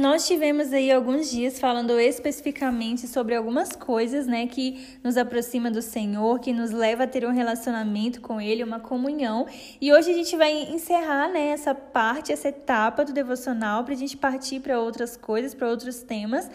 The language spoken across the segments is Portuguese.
Nós tivemos aí alguns dias falando especificamente sobre algumas coisas, né, que nos aproxima do Senhor, que nos leva a ter um relacionamento com Ele, uma comunhão. E hoje a gente vai encerrar, né, essa parte, essa etapa do devocional, para a gente partir para outras coisas, para outros temas.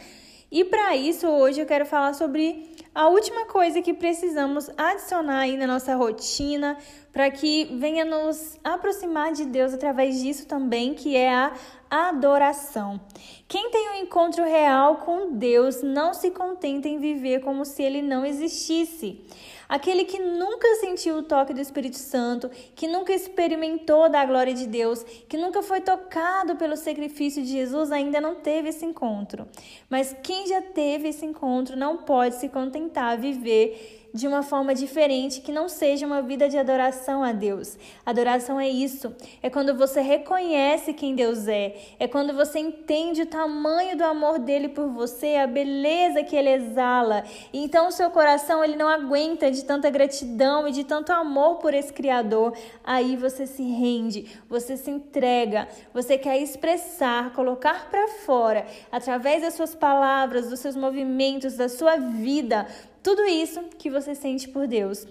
E para isso, hoje eu quero falar sobre a última coisa que precisamos adicionar aí na nossa rotina para que venha nos aproximar de Deus através disso também, que é a adoração. Quem tem um encontro real com Deus não se contenta em viver como se ele não existisse. Aquele que nunca sentiu o toque do Espírito Santo, que nunca experimentou da glória de Deus, que nunca foi tocado pelo sacrifício de Jesus, ainda não teve esse encontro. Mas quem já teve esse encontro não pode se contentar a viver de uma forma diferente que não seja uma vida de adoração a Deus. Adoração é isso, é quando você reconhece quem Deus é, é quando você entende o tamanho do amor dele por você, a beleza que ele exala. Então o seu coração ele não aguenta de tanta gratidão e de tanto amor por esse criador. Aí você se rende, você se entrega, você quer expressar, colocar para fora através das suas palavras, dos seus movimentos, da sua vida, tudo isso que você sente por Deus.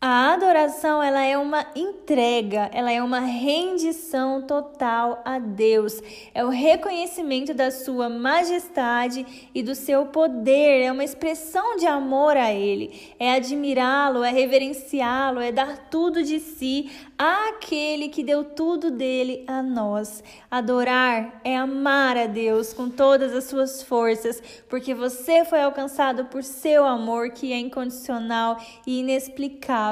A adoração, ela é uma entrega, ela é uma rendição total a Deus. É o reconhecimento da sua majestade e do seu poder, é uma expressão de amor a ele. É admirá-lo, é reverenciá-lo, é dar tudo de si àquele que deu tudo dele a nós. Adorar é amar a Deus com todas as suas forças, porque você foi alcançado por seu amor que é incondicional e inexplicável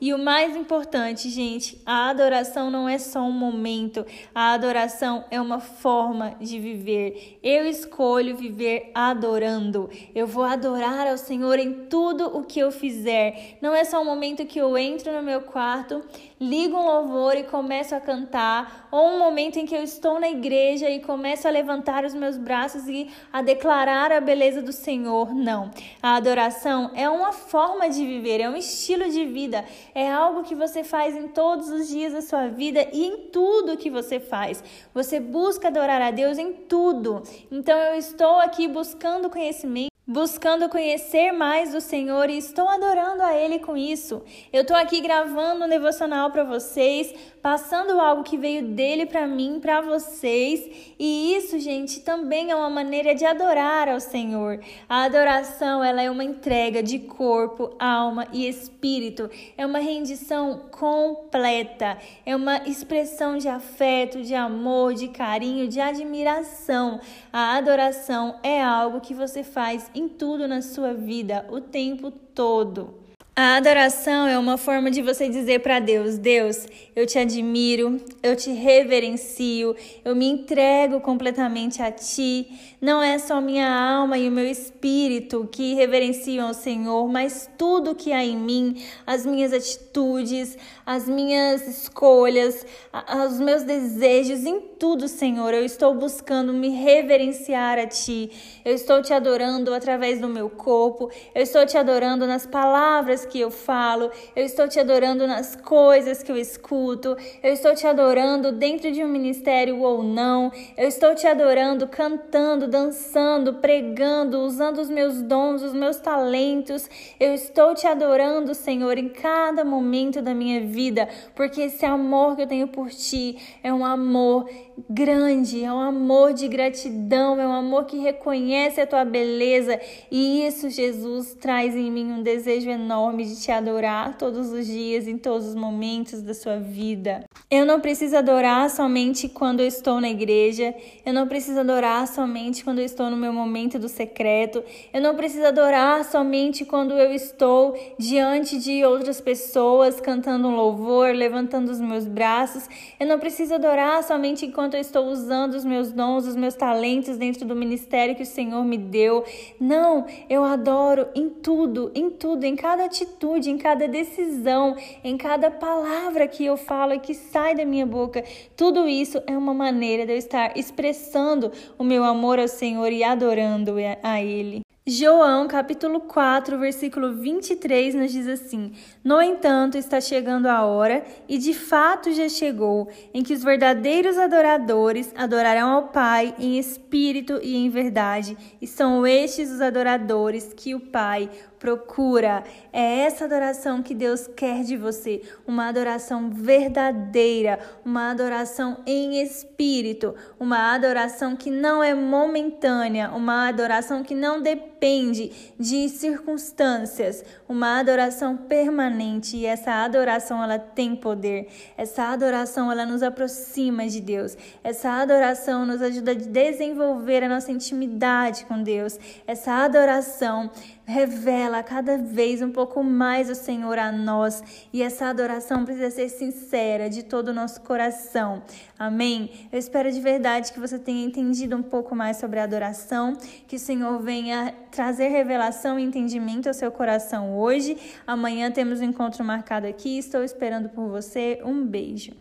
e o mais importante, gente, a adoração não é só um momento, a adoração é uma forma de viver. Eu escolho viver adorando. Eu vou adorar ao Senhor em tudo o que eu fizer. Não é só um momento que eu entro no meu quarto, ligo um louvor e começo a cantar, ou um momento em que eu estou na igreja e começo a levantar os meus braços e a declarar a beleza do Senhor. Não. A adoração é uma forma de viver, é um estilo de vida, é algo que você faz em todos os dias da sua vida e em tudo que você faz. Você busca adorar a Deus em tudo. Então eu estou aqui buscando conhecimento buscando conhecer mais do Senhor e estou adorando a Ele com isso. Eu estou aqui gravando um devocional para vocês, passando algo que veio dele para mim, para vocês, e isso, gente, também é uma maneira de adorar ao Senhor. A adoração, ela é uma entrega de corpo, alma e espírito. É uma rendição completa, é uma expressão de afeto, de amor, de carinho, de admiração. A adoração é algo que você faz em tudo na sua vida, o tempo todo. A adoração é uma forma de você dizer para Deus: Deus, eu te admiro, eu te reverencio, eu me entrego completamente a Ti. Não é só minha alma e o meu espírito que reverenciam ao Senhor, mas tudo que há em mim, as minhas atitudes, as minhas escolhas, os meus desejos, em tudo, Senhor, eu estou buscando me reverenciar a Ti. Eu estou te adorando através do meu corpo, eu estou te adorando nas palavras que eu falo, eu estou te adorando nas coisas que eu escuto, eu estou te adorando dentro de um ministério ou não, eu estou te adorando cantando, dançando, pregando, usando os meus dons, os meus talentos. Eu estou te adorando, Senhor, em cada momento da minha vida, porque esse amor que eu tenho por ti é um amor grande, é um amor de gratidão, é um amor que reconhece a tua beleza e isso, Jesus, traz em mim um desejo enorme de te adorar todos os dias, em todos os momentos da sua vida. Eu não preciso adorar somente quando eu estou na igreja, eu não preciso adorar somente quando eu estou no meu momento do secreto, eu não preciso adorar somente quando eu estou diante de outras pessoas cantando um louvor, levantando os meus braços, eu não preciso adorar somente enquanto eu estou usando os meus dons, os meus talentos dentro do ministério que o Senhor me deu. Não, eu adoro em tudo, em tudo, em cada atitude, em cada decisão, em cada palavra que eu falo e que sai da minha boca. Tudo isso é uma maneira de eu estar expressando o meu amor ao Senhor e adorando a Ele. João, capítulo 4, versículo 23, nos diz assim: No entanto, está chegando a hora, e de fato já chegou, em que os verdadeiros adoradores adorarão ao Pai em espírito e em verdade, e são estes os adoradores que o Pai procura. É essa adoração que Deus quer de você, uma adoração verdadeira, uma adoração em espírito, uma adoração que não é momentânea, uma adoração que não depende de circunstâncias, uma adoração permanente e essa adoração ela tem poder. Essa adoração ela nos aproxima de Deus. Essa adoração nos ajuda a desenvolver a nossa intimidade com Deus. Essa adoração revela cada vez um pouco mais o Senhor a nós e essa adoração precisa ser sincera de todo o nosso coração. Amém? Eu espero de verdade que você tenha entendido um pouco mais sobre a adoração, que o Senhor venha trazer revelação e entendimento ao seu coração hoje. Amanhã temos um encontro marcado aqui. Estou esperando por você. Um beijo.